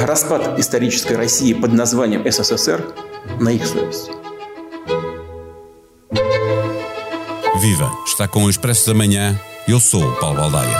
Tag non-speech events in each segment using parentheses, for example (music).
Распад исторической России под названием СССР на их совести. Viva! Está com o Expresso da Manhã. Eu sou o Paulo Baldaia.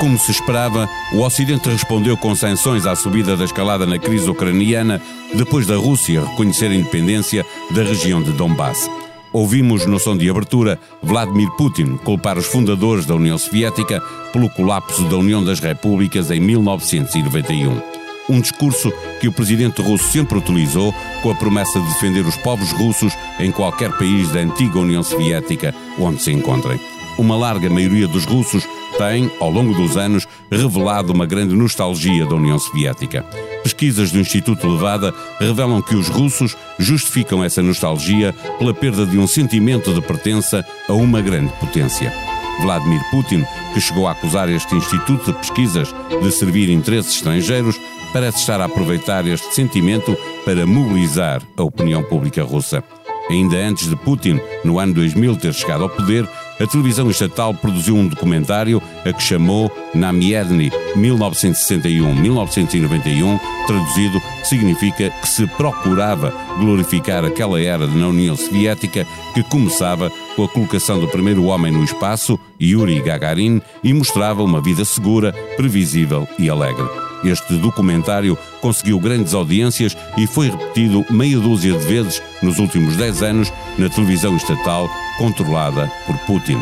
Como se esperava, o Ocidente respondeu com sanções à subida da escalada na crise ucraniana depois da Rússia reconhecer a independência da região de Donbass. Ouvimos no som de abertura Vladimir Putin culpar os fundadores da União Soviética pelo colapso da União das Repúblicas em 1991. Um discurso que o presidente russo sempre utilizou com a promessa de defender os povos russos em qualquer país da antiga União Soviética onde se encontrem. Uma larga maioria dos russos tem, ao longo dos anos, revelado uma grande nostalgia da União Soviética. Pesquisas do Instituto Levada revelam que os russos justificam essa nostalgia pela perda de um sentimento de pertença a uma grande potência. Vladimir Putin, que chegou a acusar este Instituto de Pesquisas de servir interesses estrangeiros, parece estar a aproveitar este sentimento para mobilizar a opinião pública russa. Ainda antes de Putin, no ano 2000, ter chegado ao poder, a televisão estatal produziu um documentário a que chamou Namiedny 1961-1991, traduzido significa que se procurava glorificar aquela era na União Soviética que começava com a colocação do primeiro homem no espaço, Yuri Gagarin, e mostrava uma vida segura, previsível e alegre. Este documentário conseguiu grandes audiências e foi repetido meia dúzia de vezes nos últimos 10 anos na televisão estatal controlada por Putin.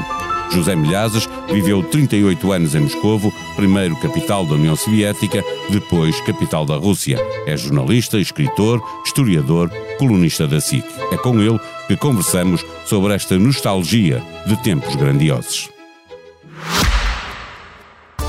José Milhazes viveu 38 anos em Moscovo, primeiro capital da União Soviética, depois capital da Rússia. É jornalista, escritor, historiador, colunista da SIC. É com ele que conversamos sobre esta nostalgia de tempos grandiosos.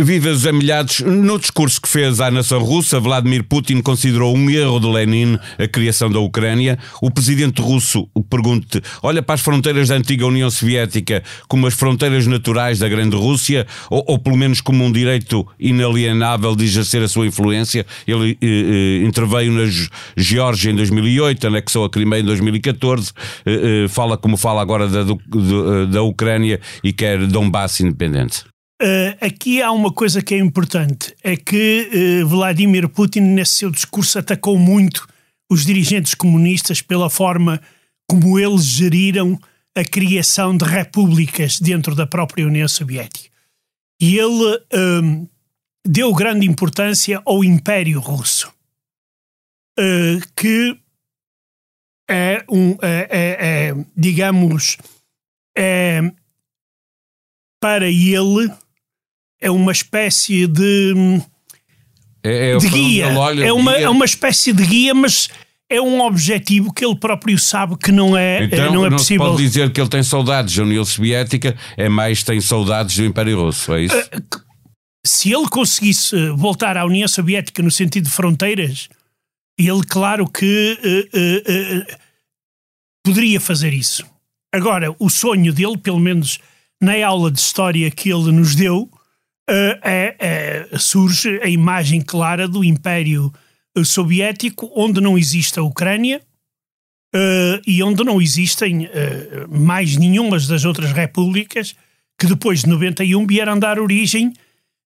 José Milhares, no discurso que fez à nação russa, Vladimir Putin considerou um erro de Lenin a criação da Ucrânia. O presidente russo pergunta olha para as fronteiras da antiga União Soviética como as fronteiras naturais da grande Rússia, ou, ou pelo menos como um direito inalienável de exercer a sua influência. Ele eh, eh, interveio na Geórgia em 2008, anexou a Crimeia em 2014, eh, eh, fala como fala agora da, do, da Ucrânia e quer Donbass independente. Uh, aqui há uma coisa que é importante: é que uh, Vladimir Putin, nesse seu discurso, atacou muito os dirigentes comunistas pela forma como eles geriram a criação de repúblicas dentro da própria União Soviética. E ele um, deu grande importância ao Império Russo, uh, que é um, é, é, é digamos, é, para ele é uma espécie de, é, é de guia. É, uma, guia. é uma espécie de guia, mas é um objetivo que ele próprio sabe que não é, então, não é não possível. Se pode dizer que ele tem saudades da União Soviética, é mais tem saudades do Império Russo, é isso? Uh, se ele conseguisse voltar à União Soviética no sentido de fronteiras, ele, claro que uh, uh, poderia fazer isso. Agora, o sonho dele, pelo menos na aula de história que ele nos deu, é, é, surge a imagem clara do Império Soviético, onde não existe a Ucrânia uh, e onde não existem uh, mais nenhumas das outras repúblicas que depois de 91 vieram dar origem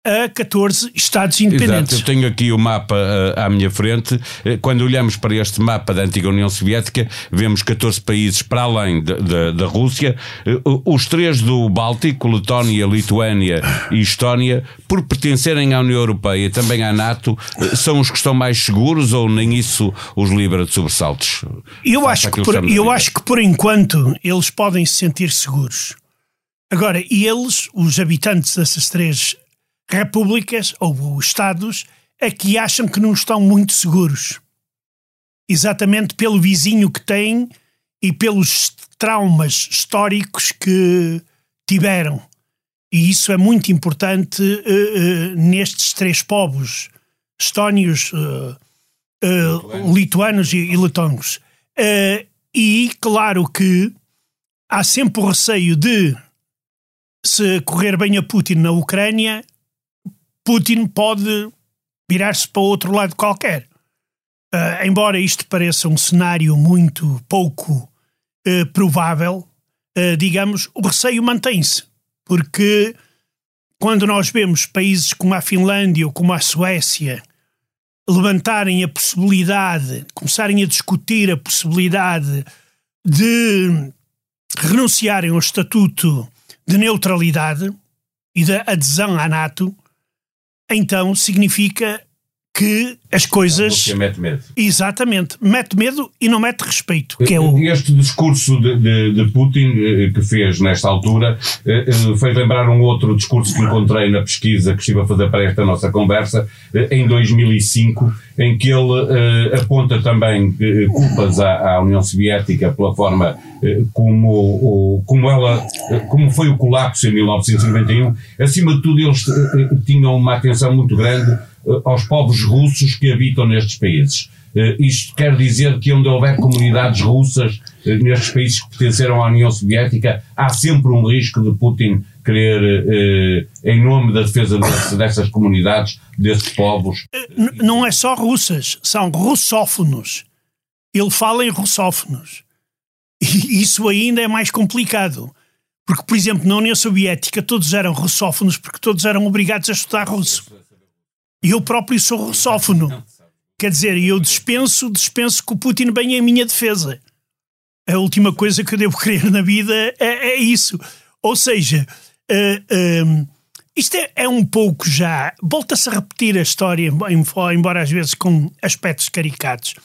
a 14 Estados independentes. Exato, eu tenho aqui o mapa uh, à minha frente. Quando olhamos para este mapa da antiga União Soviética, vemos 14 países para além de, de, da Rússia. Uh, os três do Báltico, Letónia, Lituânia e Estónia, por pertencerem à União Europeia e também à NATO, são os que estão mais seguros ou nem isso os livra de sobressaltos? Eu, acho que, por, eu acho que por enquanto eles podem se sentir seguros. Agora, e eles, os habitantes dessas três repúblicas ou estados a que acham que não estão muito seguros. Exatamente pelo vizinho que têm e pelos traumas históricos que tiveram. E isso é muito importante uh, uh, nestes três povos, estónios, uh, lituanos e, e letões. e claro que há sempre o receio de se correr bem a Putin na Ucrânia, Putin pode virar-se para outro lado qualquer. Uh, embora isto pareça um cenário muito pouco uh, provável, uh, digamos, o receio mantém-se. Porque quando nós vemos países como a Finlândia ou como a Suécia levantarem a possibilidade, começarem a discutir a possibilidade de renunciarem ao estatuto de neutralidade e da adesão à NATO, então significa que as coisas. A mete medo. Exatamente. Mete medo e não mete respeito. Que é o... Este discurso de, de, de Putin eh, que fez nesta altura eh, eh, fez lembrar um outro discurso que encontrei na pesquisa que estive a fazer para esta nossa conversa em 2005, em que ele aponta também culpas à, à União Soviética pela forma como, como ela, como foi o colapso em 1991. Acima de tudo, eles tinham uma atenção muito grande aos povos russos que habitam nestes países. Uh, isto quer dizer que onde houver comunidades russas uh, nestes países que pertenceram à União Soviética, há sempre um risco de Putin querer, em nome da defesa dessas comunidades, desses povos. não é só russas, são russófonos. Ele fala em russófonos. E isso ainda é mais complicado. Porque, por exemplo, na União Soviética todos eram russófonos porque todos eram obrigados a estudar russo. E eu próprio sou russófono. Quer dizer, eu dispenso, dispenso que o Putin venha em minha defesa. A última coisa que eu devo querer na vida é, é isso. Ou seja, uh, uh, isto é, é, um pouco já. Volta-se a repetir a história, embora às vezes com aspectos caricatos.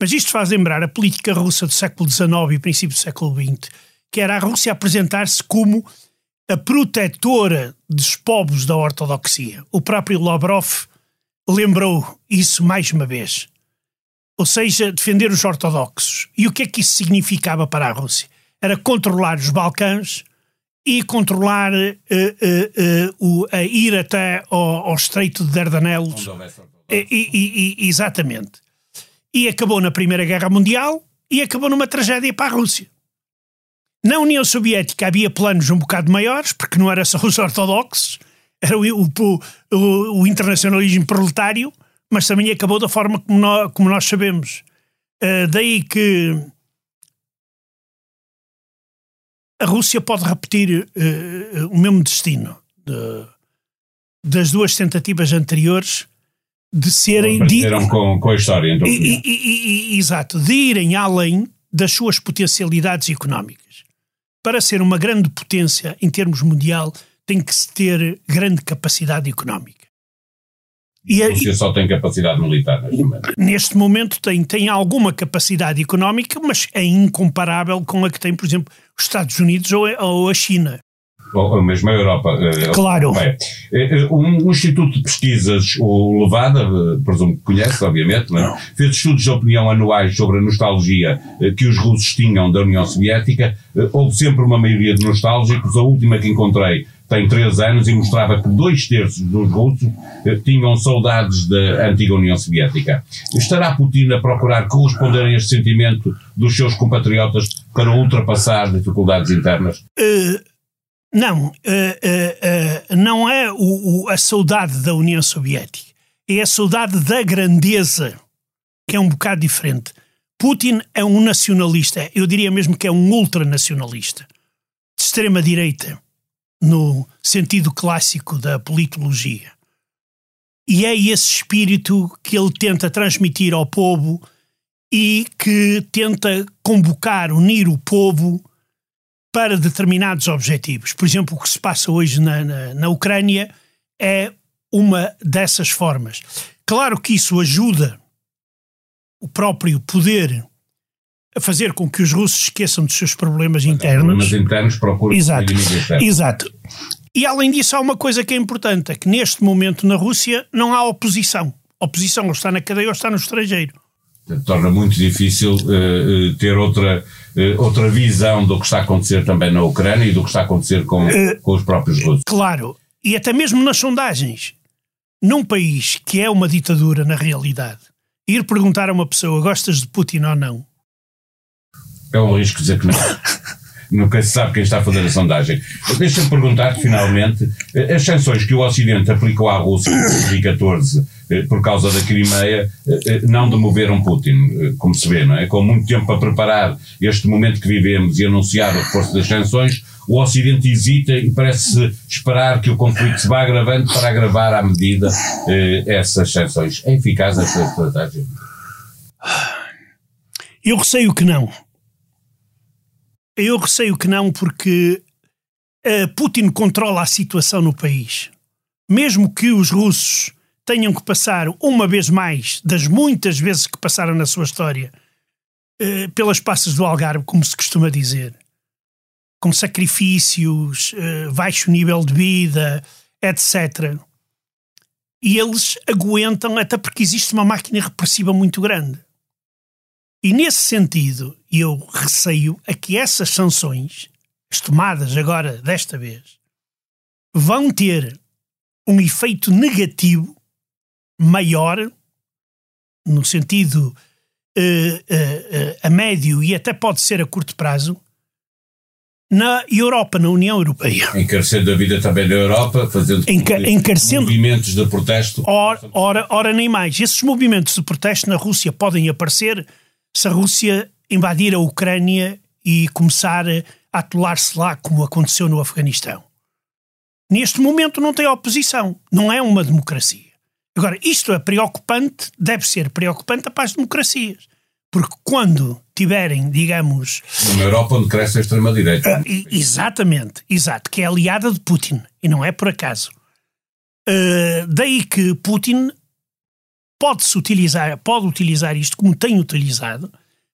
Mas isto faz lembrar a política russa do século XIX e princípio do século XX, que era a Rússia apresentar-se como a protetora dos povos da ortodoxia. O próprio Lavrov lembrou isso mais uma vez. Ou seja, defender os ortodoxos. E o que é que isso significava para a Rússia? Era controlar os Balcãs e controlar, uh, uh, uh, o, a ir até ao, ao Estreito de Dardanelos. E, e, e, exatamente. E acabou na Primeira Guerra Mundial e acabou numa tragédia para a Rússia. Na União Soviética havia planos um bocado maiores, porque não era só os ortodoxos, era o, o, o, o internacionalismo proletário, mas também acabou da forma como nós, como nós sabemos. Uh, daí que a Rússia pode repetir uh, o mesmo destino de, das duas tentativas anteriores de serem. De, com, com a história, então. E, e, e, exato, de irem além das suas potencialidades económicas. Para ser uma grande potência em termos mundial, tem que se ter grande capacidade económica. E a Rússia só tem capacidade militar neste momento. Neste momento tem, tem alguma capacidade económica, mas é incomparável com a que tem, por exemplo, os Estados Unidos ou a, ou a China. Ou mesmo a Europa. Eh, claro. Bem, eh, um, um, instituto de pesquisas, o Levada, eh, presumo que conhece, obviamente, não. É? fez estudos de opinião anuais sobre a nostalgia que os russos tinham da União Soviética. Houve sempre uma maioria de nostálgicos. A última que encontrei tem três anos e mostrava que dois terços dos russos eh, tinham saudades da antiga União Soviética. Estará Putin a procurar corresponder a este sentimento dos seus compatriotas para ultrapassar dificuldades internas? Uh, não, uh, uh, não é o, o, a saudade da União Soviética, é a saudade da grandeza, que é um bocado diferente. Putin é um nacionalista, eu diria mesmo que é um ultranacionalista, de extrema direita no sentido clássico da politologia. E é esse espírito que ele tenta transmitir ao povo e que tenta convocar, unir o povo para determinados objetivos. Por exemplo, o que se passa hoje na, na, na Ucrânia é uma dessas formas. Claro que isso ajuda o próprio poder a fazer com que os russos esqueçam dos seus problemas internos. Problemas internos procuram exato, exato. E além disso, há uma coisa que é importante: é que neste momento na Rússia não há oposição. A oposição ou está na cadeia ou está no estrangeiro. Torna muito difícil uh, ter outra, uh, outra visão do que está a acontecer também na Ucrânia e do que está a acontecer com, uh, com os próprios russos. Claro, e até mesmo nas sondagens. Num país que é uma ditadura na realidade, ir perguntar a uma pessoa gostas de Putin ou não? É um risco dizer que não. (laughs) nunca se sabe quem está a fazer a sondagem. Deixa-me perguntar finalmente, eh, as sanções que o Ocidente aplicou à Rússia em 2014 eh, por causa da Crimeia eh, não demoveram Putin, como se vê, não é? Com muito tempo a preparar este momento que vivemos e anunciar o reforço das sanções, o Ocidente hesita e parece esperar que o conflito se vá agravando para agravar à medida essas sanções. É eficaz essa estratégia? Eu receio que não. Eu receio que não, porque uh, Putin controla a situação no país. Mesmo que os russos tenham que passar uma vez mais, das muitas vezes que passaram na sua história, uh, pelas passas do Algarve, como se costuma dizer, com sacrifícios, uh, baixo nível de vida, etc. E eles aguentam, até porque existe uma máquina repressiva muito grande. E nesse sentido, eu receio a que essas sanções, as tomadas agora desta vez, vão ter um efeito negativo maior, no sentido uh, uh, uh, a médio e até pode ser a curto prazo, na Europa, na União Europeia. Encarecendo a vida também da Europa, fazendo Enca encarecendo... movimentos de protesto. Ora, ora, ora, nem mais. Esses movimentos de protesto na Rússia podem aparecer se a Rússia invadir a Ucrânia e começar a atolar-se lá, como aconteceu no Afeganistão. Neste momento não tem oposição, não é uma democracia. Agora, isto é preocupante, deve ser preocupante para as democracias. Porque quando tiverem, digamos. Na Europa, onde cresce a extrema-direita. Uh, exatamente, exato, que é aliada de Putin, e não é por acaso. Uh, daí que Putin pode-se utilizar, pode utilizar isto como tem utilizado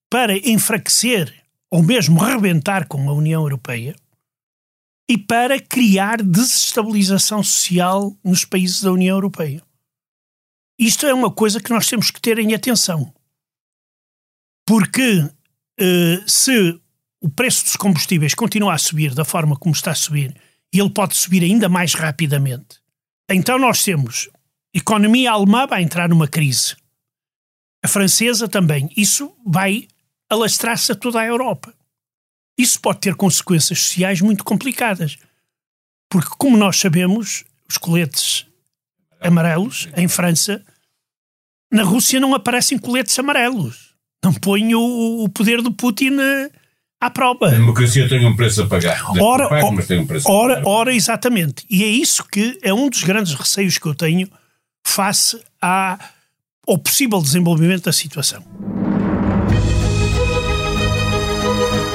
para enfraquecer ou mesmo rebentar com a União Europeia e para criar desestabilização social nos países da União Europeia. Isto é uma coisa que nós temos que ter em atenção. Porque eh, se o preço dos combustíveis continua a subir da forma como está a subir, e ele pode subir ainda mais rapidamente, então nós temos economia alemã vai entrar numa crise. A francesa também. Isso vai alastrar-se a toda a Europa. Isso pode ter consequências sociais muito complicadas. Porque, como nós sabemos, os coletes amarelos em França, na Rússia não aparecem coletes amarelos. Não põem o, o poder do Putin eh, à prova. A democracia tem um preço a pagar. Ora, um preço ora, a pagar. ora, exatamente. E é isso que é um dos grandes receios que eu tenho face à, ao possível desenvolvimento da situação.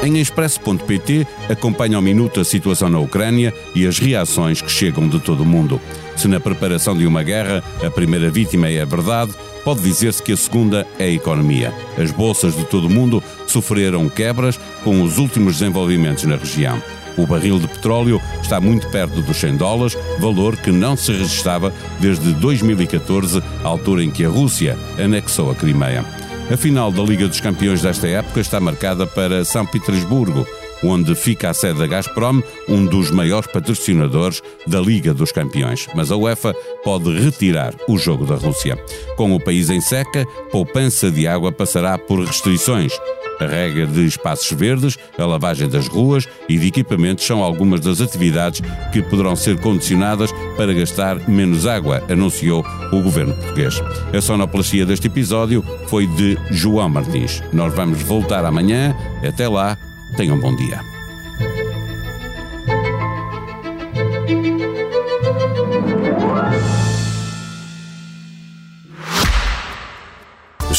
Em Expresso.pt acompanha ao minuto a situação na Ucrânia e as reações que chegam de todo o mundo. Se na preparação de uma guerra a primeira vítima é a verdade, pode dizer-se que a segunda é a economia. As bolsas de todo o mundo sofreram quebras com os últimos desenvolvimentos na região. O barril de petróleo está muito perto dos 100 dólares, valor que não se registava desde 2014, altura em que a Rússia anexou a Crimeia. A final da Liga dos Campeões desta época está marcada para São Petersburgo, onde fica a sede da Gazprom, um dos maiores patrocinadores da Liga dos Campeões. Mas a UEFA pode retirar o jogo da Rússia. Com o país em seca, poupança de água passará por restrições. A rega de espaços verdes, a lavagem das ruas e de equipamentos são algumas das atividades que poderão ser condicionadas para gastar menos água, anunciou o governo português. A sonoplastia deste episódio foi de João Martins. Nós vamos voltar amanhã. Até lá, tenham um bom dia.